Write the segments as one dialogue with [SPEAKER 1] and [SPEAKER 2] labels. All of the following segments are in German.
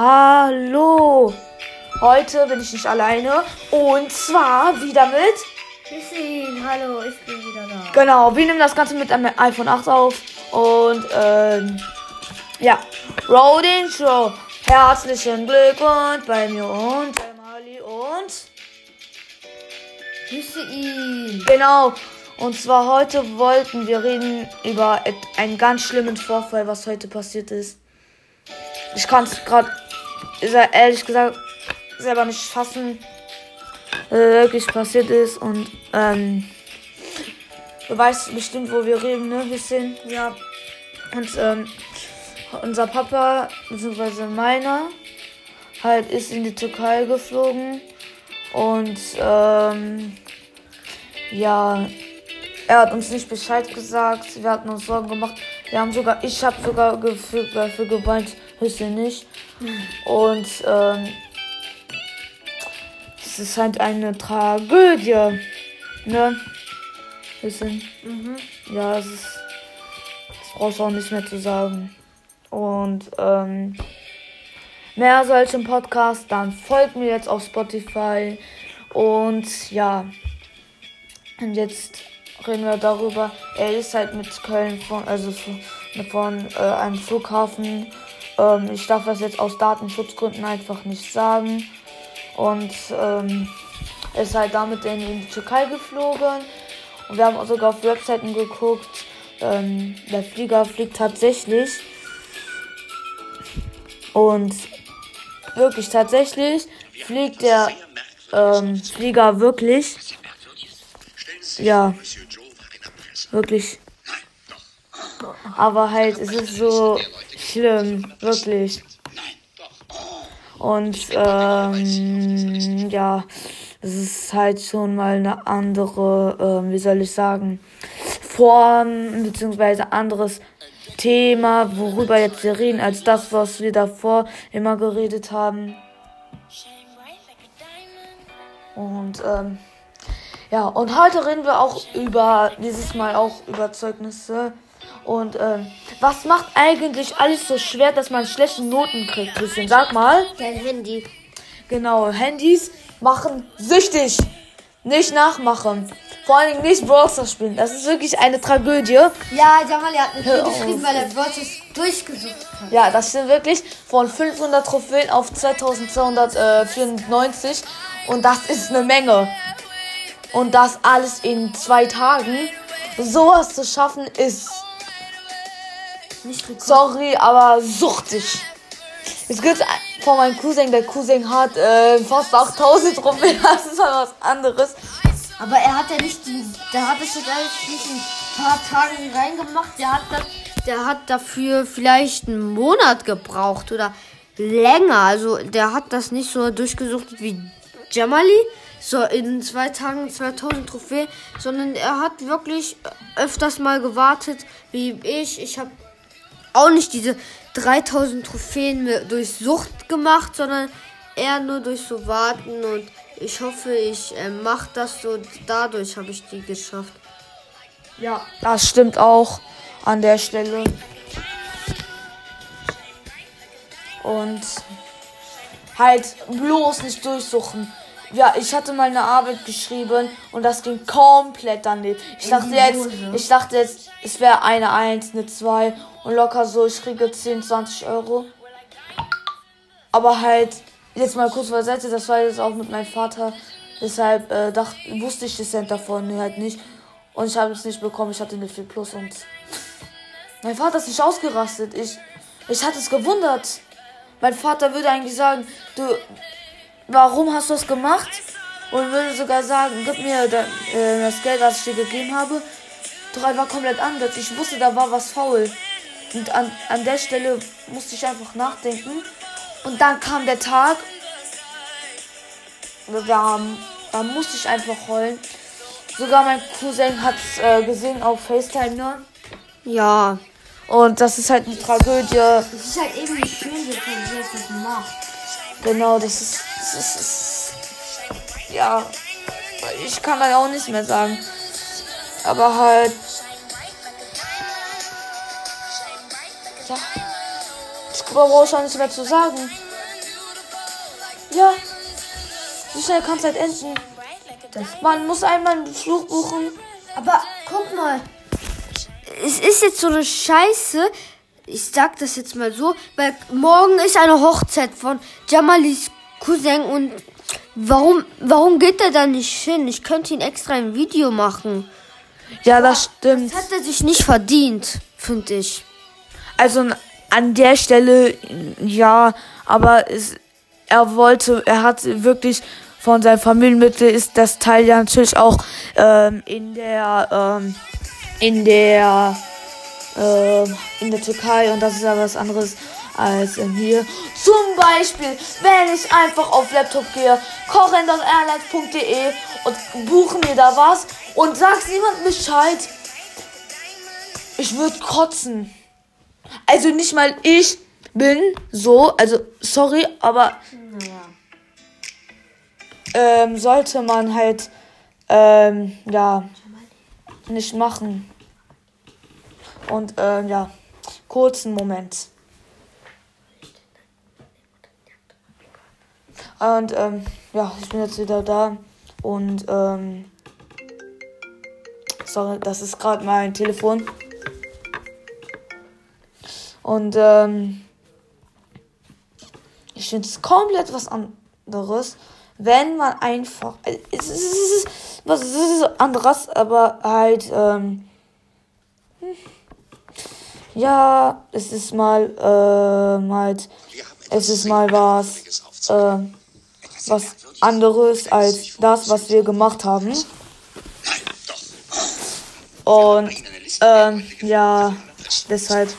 [SPEAKER 1] Hallo! Heute bin ich nicht alleine und zwar wieder mit.
[SPEAKER 2] Christine, hallo, ich bin wieder da.
[SPEAKER 1] Genau, wir nehmen das Ganze mit einem iPhone 8 auf und ähm, ja, Road Intro. Herzlichen Glückwunsch bei mir und Emily und
[SPEAKER 2] Grüße ihn.
[SPEAKER 1] genau. Und zwar heute wollten wir reden über einen ganz schlimmen Vorfall, was heute passiert ist. Ich kann es gerade ehrlich gesagt selber nicht fassen, was wirklich passiert ist. Und ähm, du weißt bestimmt, wo wir reden, ne? Bisschen.
[SPEAKER 2] Ja,
[SPEAKER 1] Und ähm, unser Papa, beziehungsweise meiner, halt ist in die Türkei geflogen. Und ähm, ja, er hat uns nicht Bescheid gesagt. Wir hatten uns Sorgen gemacht. Wir haben sogar, ich habe sogar dafür, dafür Hüsse nicht. Und ähm, es ist halt eine Tragödie. Ne? Hüsse. Ja, es ist. Das brauchst du auch nicht mehr zu sagen. Und ähm, mehr solchen Podcast, dann folgt mir jetzt auf Spotify. Und ja. Und jetzt reden wir darüber. Er ist halt mit Köln von, also von, von äh, einem Flughafen. Ähm, ich darf das jetzt aus Datenschutzgründen einfach nicht sagen. Und ähm, ist halt damit in, in die Türkei geflogen. Und wir haben auch sogar auf Webseiten geguckt. Ähm, der Flieger fliegt tatsächlich. Und wirklich tatsächlich fliegt der ähm, Flieger wirklich. Ja, wirklich. Aber halt, es ist so schlimm, wirklich. Und ähm, ja, es ist halt schon mal eine andere, ähm, wie soll ich sagen, Form beziehungsweise anderes Thema, worüber jetzt wir reden, als das, was wir davor immer geredet haben. Und ähm, ja, und heute reden wir auch über, dieses Mal auch über Zeugnisse. Und ähm, was macht eigentlich alles so schwer, dass man schlechte Noten kriegt? Bisschen, sag mal.
[SPEAKER 2] dein Handy.
[SPEAKER 1] Genau, Handys machen süchtig. Nicht nachmachen. Vor allem nicht Brawl Stars spielen. Das ist wirklich eine Tragödie.
[SPEAKER 2] Ja, Jamal hat mit
[SPEAKER 1] Hör auf.
[SPEAKER 2] geschrieben, weil er Wörter durchgesucht hat.
[SPEAKER 1] Ja, das sind wirklich von 500 Trophäen auf 2294. Und das ist eine Menge. Und das alles in zwei Tagen. Sowas zu schaffen ist. Sorry, aber suchtig. Es gibt von meinem Cousin, der Cousin hat äh, fast 8000 Trophäen. Das ist mal was anderes.
[SPEAKER 2] Aber er hat ja nicht die, der hat das jetzt alles nicht in ein paar Tagen reingemacht. Der hat das, der hat dafür vielleicht einen Monat gebraucht oder länger. Also der hat das nicht so durchgesucht wie Jamali, so in zwei Tagen 2000 Trophäen, sondern er hat wirklich öfters mal gewartet, wie ich. Ich habe auch nicht diese 3000 Trophäen durch Sucht gemacht, sondern eher nur durch so Warten und ich hoffe, ich äh, mache das so. Dadurch habe ich die geschafft.
[SPEAKER 1] Ja, das stimmt auch an der Stelle. Und halt bloß nicht durchsuchen. Ja, ich hatte mal eine Arbeit geschrieben und das ging komplett daneben. Ich dachte jetzt, ich dachte jetzt, es wäre eine 1, eine 2 und locker so, ich kriege 10, 20 Euro. Aber halt, jetzt mal kurz beiseite, das war jetzt auch mit meinem Vater. Deshalb äh, dacht, wusste ich das Cent davon halt nicht. Und ich habe es nicht bekommen, ich hatte eine 4 Plus und mein Vater ist nicht ausgerastet. Ich, ich hatte es gewundert. Mein Vater würde eigentlich sagen, du, warum hast du das gemacht? Und würde sogar sagen, gib mir äh, das Geld, was ich dir gegeben habe. Doch einfach komplett anders. Ich wusste, da war was faul. Und an, an der Stelle musste ich einfach nachdenken. Und dann kam der Tag. Da, da musste ich einfach heulen. Sogar mein Cousin hat es äh, gesehen auf FaceTime, ne?
[SPEAKER 2] Ja.
[SPEAKER 1] Und das ist halt eine Tragödie.
[SPEAKER 2] Es ist halt eben nicht schön, dass man das macht.
[SPEAKER 1] Genau, das ist, das ist, das ist. Ja. Ich kann da auch nicht mehr sagen. Aber halt. Brauche auch schon nichts mehr zu sagen. Ja. So schnell kann es halt enden. Man muss einmal einen Flug buchen.
[SPEAKER 2] Aber guck mal. Es ist jetzt so eine Scheiße. Ich sag das jetzt mal so, weil morgen ist eine Hochzeit von Jamalis Cousin und warum, warum geht er da nicht hin? Ich könnte ihn extra ein Video machen.
[SPEAKER 1] Ja, das stimmt.
[SPEAKER 2] Das hat er sich nicht verdient, finde ich.
[SPEAKER 1] Also an der Stelle, ja, aber es, er wollte, er hat wirklich von seinen Familienmitteln ist das Teil ja natürlich auch ähm, in der ähm, in der äh, in der Türkei und das ist ja was anderes als hier. Zum Beispiel, wenn ich einfach auf Laptop gehe, kochender.airlines.de und buche mir da was und sagst niemand Bescheid. Ich würde kotzen. Also nicht mal ich bin so, also sorry, aber naja. ähm, sollte man halt ähm, ja nicht machen. Und ähm, ja, kurzen Moment. Und ähm, ja, ich bin jetzt wieder da und ähm, sorry, das ist gerade mein Telefon. Und ähm, ich finde es komplett was anderes, wenn man einfach. Es ist, was ist anderes, aber halt. Ähm, ja, es ist mal äh, halt. Es ist mal was. Äh, was anderes als das, was wir gemacht haben. Und ähm, ja, deshalb.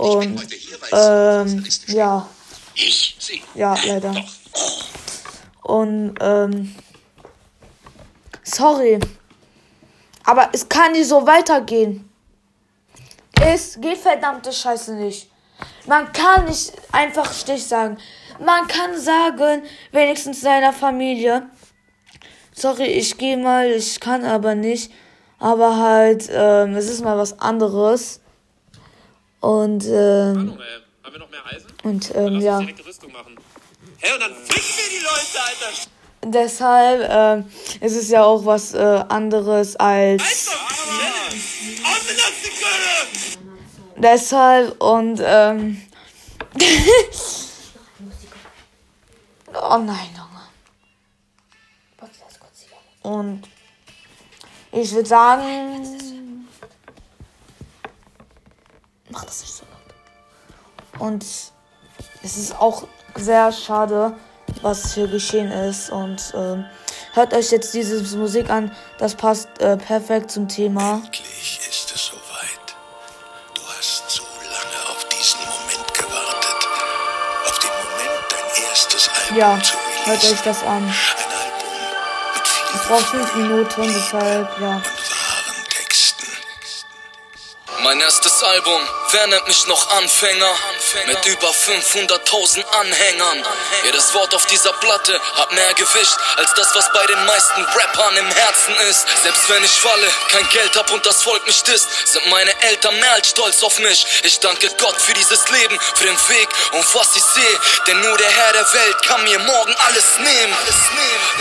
[SPEAKER 1] Und ähm, ja. Ja, leider. Und ähm, sorry. Aber es kann nicht so weitergehen. Es geht verdammte Scheiße nicht. Man kann nicht einfach Stich sagen. Man kann sagen, wenigstens seiner Familie. Sorry, ich gehe mal, ich kann aber nicht. Aber halt, ähm, es ist mal was anderes. Und, ähm, Hallo, äh, haben wir noch mehr Eisen? Und, ähm, ja. Hä, und dann ficken wir die Leute, Alter! Deshalb ähm, ist es ja auch was äh, anderes als. Deshalb und ähm. oh nein, Junge. Und ich würde sagen. Mach das nicht so laut. Und es ist auch sehr schade, was hier geschehen ist. Und ähm, hört euch jetzt diese Musik an. Das passt äh, perfekt zum Thema.
[SPEAKER 3] Endlich ist es soweit. Du hast so lange auf diesen Moment gewartet. Auf den Moment, dein erstes Album
[SPEAKER 1] ja, zu hört euch das an. Ein Album mit vielen Ich brauche fünf Minuten, deshalb, ja.
[SPEAKER 4] Mein erstes Album, wer nennt mich noch Anfänger? Mit über 500.000 Anhängern. Jedes Wort auf dieser Platte hat mehr Gewicht als das, was bei den meisten Rappern im Herzen ist. Selbst wenn ich falle, kein Geld hab und das Volk mich disst, sind meine Eltern mehr als stolz auf mich. Ich danke Gott für dieses Leben, für den Weg und was ich sehe. Denn nur der Herr der Welt kann mir morgen alles nehmen.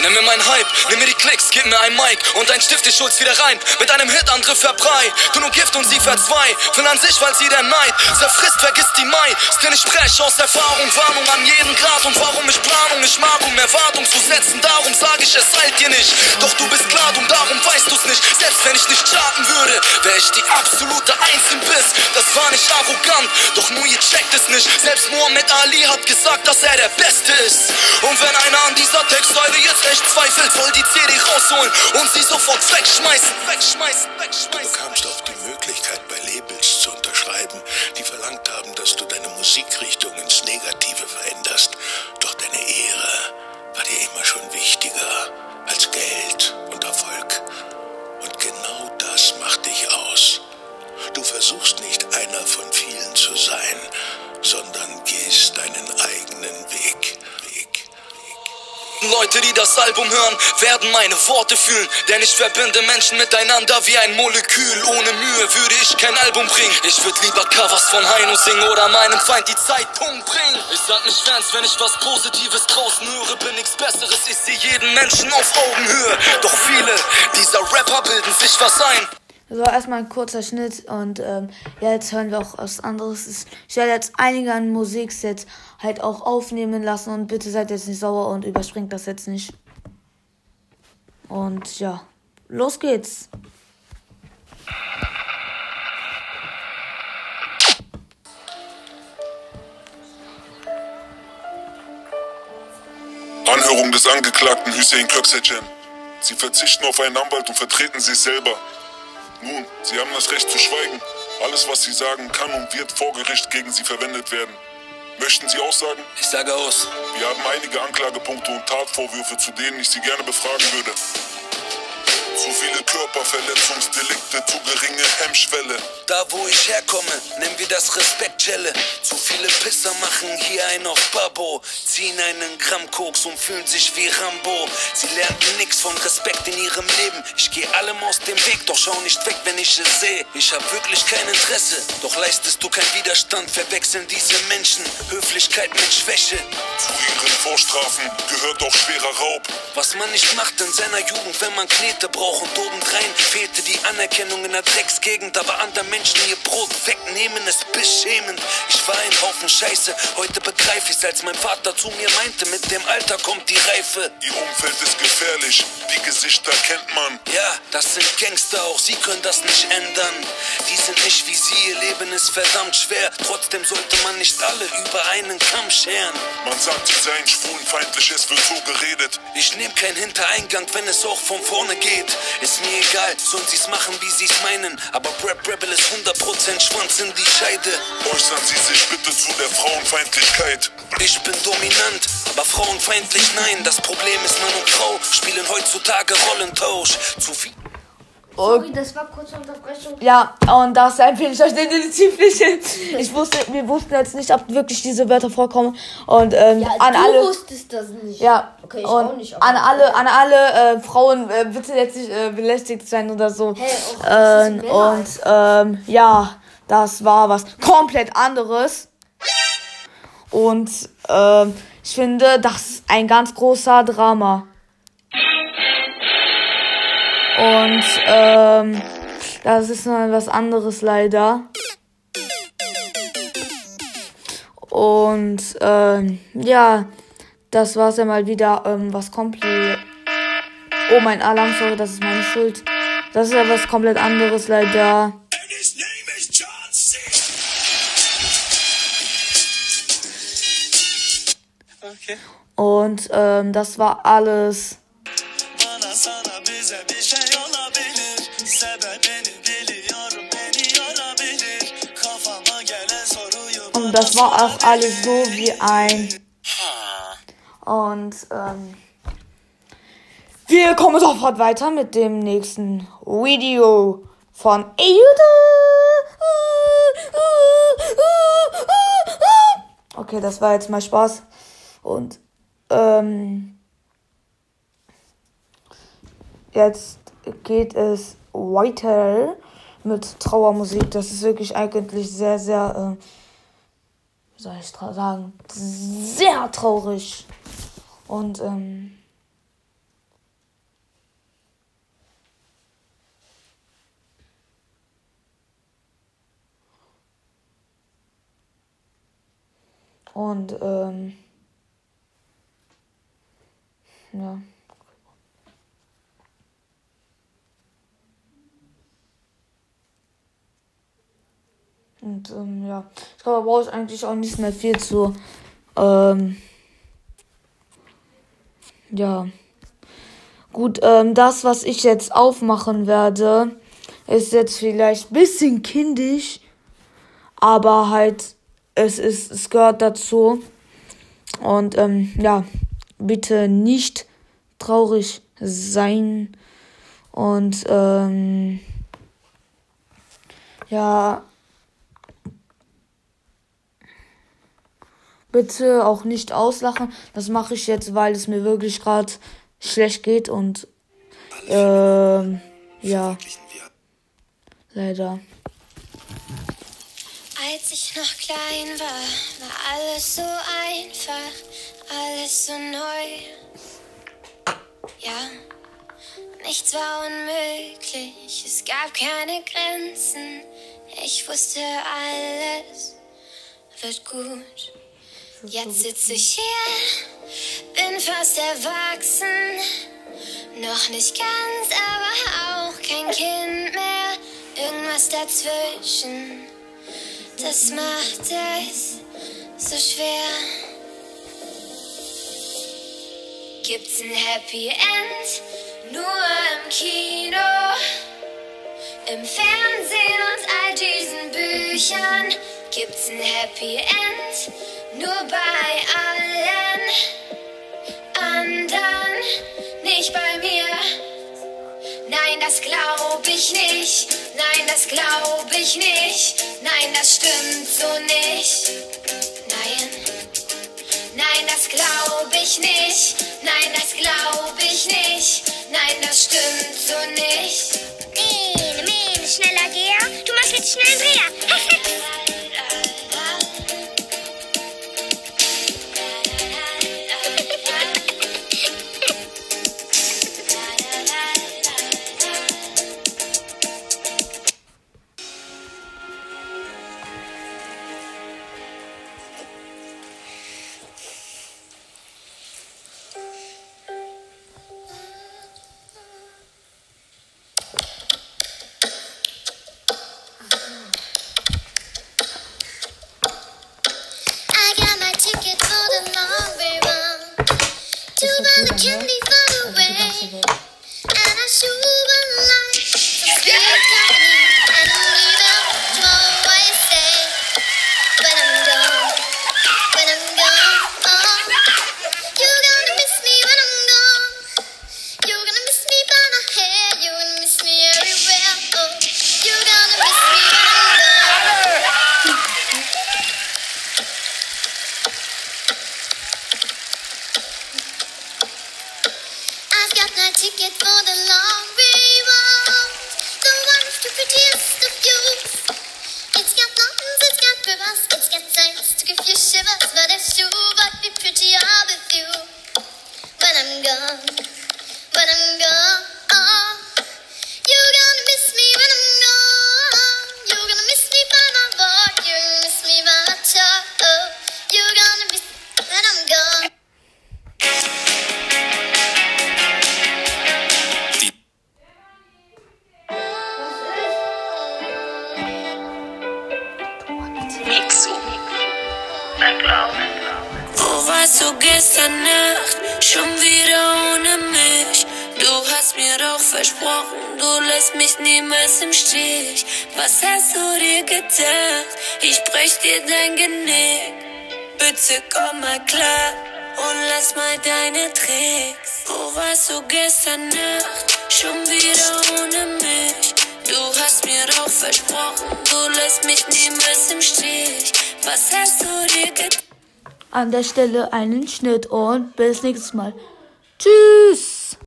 [SPEAKER 4] Nimm mir mein Hype, nimm mir die Klicks, gib mir ein Mic und ein Stift, ich schulz wieder rein. Mit einem Hit, andere verbrei. Du nur Gift und sie verzwei. Will an sich, weil sie der Neid zerfrisst, vergisst die Mai. Denn ich spreche aus Erfahrung, Warnung an jeden Grad. Und warum ich Planung nicht mag, um Erwartung zu setzen. Darum sag ich, es eilt dir nicht. Doch du bist klar und darum weißt du's nicht. Selbst wenn ich nicht charten würde, wär ich die absolute Eins im Biss. Das war nicht arrogant, doch nur ihr checkt es nicht. Selbst Muhammad Ali hat gesagt, dass er der Beste ist. Und wenn einer an dieser Textzeile jetzt echt zweifelt, soll die CD rausholen und sie sofort wegschmeißen, wegschmeißen, wegschmeißen. Du
[SPEAKER 3] bekamst auf die Möglichkeit bei
[SPEAKER 5] Leute, die das Album hören, werden meine Worte fühlen. Denn ich verbinde Menschen miteinander wie ein Molekül. Ohne Mühe würde ich kein Album bringen. Ich würde lieber Covers von Heino singen oder meinem Feind die Zeitpunkt bringen. Ich sag nicht Fans, wenn ich was Positives draußen höre, bin nichts Besseres. Ich sehe jeden Menschen auf Augenhöhe. Doch viele dieser Rapper bilden sich was ein.
[SPEAKER 1] So, erstmal ein kurzer Schnitt und ähm, ja, jetzt hören wir auch was anderes. Ich werde jetzt einige an Musiksets halt auch aufnehmen lassen und bitte seid jetzt nicht sauer und überspringt das jetzt nicht. Und ja, los geht's.
[SPEAKER 6] Anhörung des Angeklagten Hüseyin Köksecan. Sie verzichten auf einen Anwalt und vertreten sich selber. Nun, Sie haben das Recht zu schweigen. Alles, was Sie sagen, kann und wird vor Gericht gegen Sie verwendet werden. Möchten Sie aussagen?
[SPEAKER 5] Ich sage aus.
[SPEAKER 6] Wir haben einige Anklagepunkte und Tatvorwürfe, zu denen ich Sie gerne befragen würde. Zu viele Körperverletzungsdelikte, zu geringe Hemmschwelle.
[SPEAKER 5] Da wo ich herkomme, nennen wir das Respektschelle. Zu viele Pisser machen hier ein auf Babo. Ziehen einen Gramm Koks und fühlen sich wie Rambo. Sie lernten nix von Respekt in ihrem Leben. Ich geh allem aus dem Weg, doch schau nicht weg, wenn ich es sehe. Ich hab wirklich kein Interesse, doch leistest du keinen Widerstand. Verwechseln diese Menschen Höflichkeit mit Schwäche.
[SPEAKER 6] Zu ihren Vorstrafen gehört auch schwerer Raub.
[SPEAKER 5] Was man nicht macht in seiner Jugend, wenn man Knete braucht und obendrein fehlte die Anerkennung in der Drecksgegend, aber anderen Menschen ihr Brot wegnehmen ist beschämend. Ich war ein Haufen Scheiße, heute begreif ich's, als mein Vater zu mir meinte, mit dem Alter kommt die Reife.
[SPEAKER 6] Ihr Umfeld ist gefährlich, die Gesichter kennt man.
[SPEAKER 5] Ja, das sind Gangster, auch sie können das nicht ändern. Die sind nicht wie sie, ihr Leben ist verdammt schwer. Trotzdem sollte man nicht alle über einen Kamm scheren.
[SPEAKER 6] Man sagt, sie seien schwulenfeindlich, es wird so geredet.
[SPEAKER 5] Ich nehm keinen Hintereingang, wenn es auch von vorne geht. Ist mir egal, sollen sie's machen, wie sie's meinen. Aber Rap Rebel ist 100% Schwanz in die Scheide.
[SPEAKER 6] Äußern Sie sich bitte zu der Frauenfeindlichkeit.
[SPEAKER 5] Ich bin dominant, aber frauenfeindlich nein. Das Problem ist, Mann und Frau spielen heutzutage Rollentausch. Zu viel.
[SPEAKER 7] Sorry, das war kurz Unterbrechung.
[SPEAKER 1] Ja, und das empfehle ich euch definitiv nicht. Ich wusste, wir wussten jetzt nicht, ob wirklich diese Wörter vorkommen. Und ähm,
[SPEAKER 7] Ja,
[SPEAKER 1] an
[SPEAKER 7] du
[SPEAKER 1] alle.
[SPEAKER 7] wusstest das nicht.
[SPEAKER 1] Ja,
[SPEAKER 7] Okay, ich
[SPEAKER 1] und
[SPEAKER 7] auch nicht,
[SPEAKER 1] an alle, an alle äh, Frauen äh, bitte jetzt nicht äh, belästigt sein oder so.
[SPEAKER 7] Hey,
[SPEAKER 1] ähm, und ähm, ja, das war was komplett anderes. Und ähm, ich finde, das ist ein ganz großer Drama. Und ähm, das ist mal was anderes leider. Und ähm, ja, das war's ja mal wieder ähm, was komplett. Oh, mein Alarm, sorry, das ist meine Schuld. Das ist ja was komplett anderes leider. Und ähm, das war alles. Und das war auch alles so wie ein. Und ähm, wir kommen sofort weiter mit dem nächsten Video von Ayuda. Okay, das war jetzt mal Spaß. Und ähm, jetzt geht es weiter mit Trauermusik. Das ist wirklich eigentlich sehr, sehr, äh, wie soll ich sagen, sehr traurig. Und ähm, und ähm, ja. Und ähm, ja, ich glaube, da brauche ich eigentlich auch nicht mehr viel zu. Ähm, ja. Gut, ähm, das, was ich jetzt aufmachen werde, ist jetzt vielleicht ein bisschen kindisch, aber halt, es ist, es gehört dazu. Und ähm, ja, bitte nicht traurig sein. Und ähm, ja, bitte auch nicht auslachen. Das mache ich jetzt, weil es mir wirklich gerade schlecht geht und ähm, ja, leider.
[SPEAKER 7] Als ich noch klein war, war alles so einfach, alles so neu. Ja, nichts war unmöglich, es gab keine Grenzen. Ich wusste, alles wird gut. Jetzt sitze ich hier, bin fast erwachsen. Noch nicht ganz, aber auch kein Kind mehr. Irgendwas dazwischen, das macht es so schwer. Gibt's ein Happy End nur im Kino, im Fernsehen und all diesen Büchern? Gibt's ein Happy End nur bei allen anderen, nicht bei mir? Nein, das glaub ich nicht. Nein, das glaub ich nicht. Nein, das stimmt so nicht. Nein. Nein, das glaub ich nicht. Nein, das glaub ich nicht. Nein, das stimmt so nicht.
[SPEAKER 8] Mene, mene, schneller Geher. Du machst jetzt schnell einen Dreher.
[SPEAKER 7] Warst du gestern Nacht? Schon wieder ohne mich. Du hast mir doch versprochen, du lässt mich niemals im Stich. Was hast du dir gedacht? Ich brech dir dein Genick. Bitte komm mal klar und lass mal deine Tricks. Wo warst du gestern Nacht? Schon wieder ohne mich. Du hast mir doch versprochen, du lässt mich niemals im Stich. Was hast du dir gedacht?
[SPEAKER 1] An der Stelle einen Schnitt und bis nächstes Mal. Tschüss!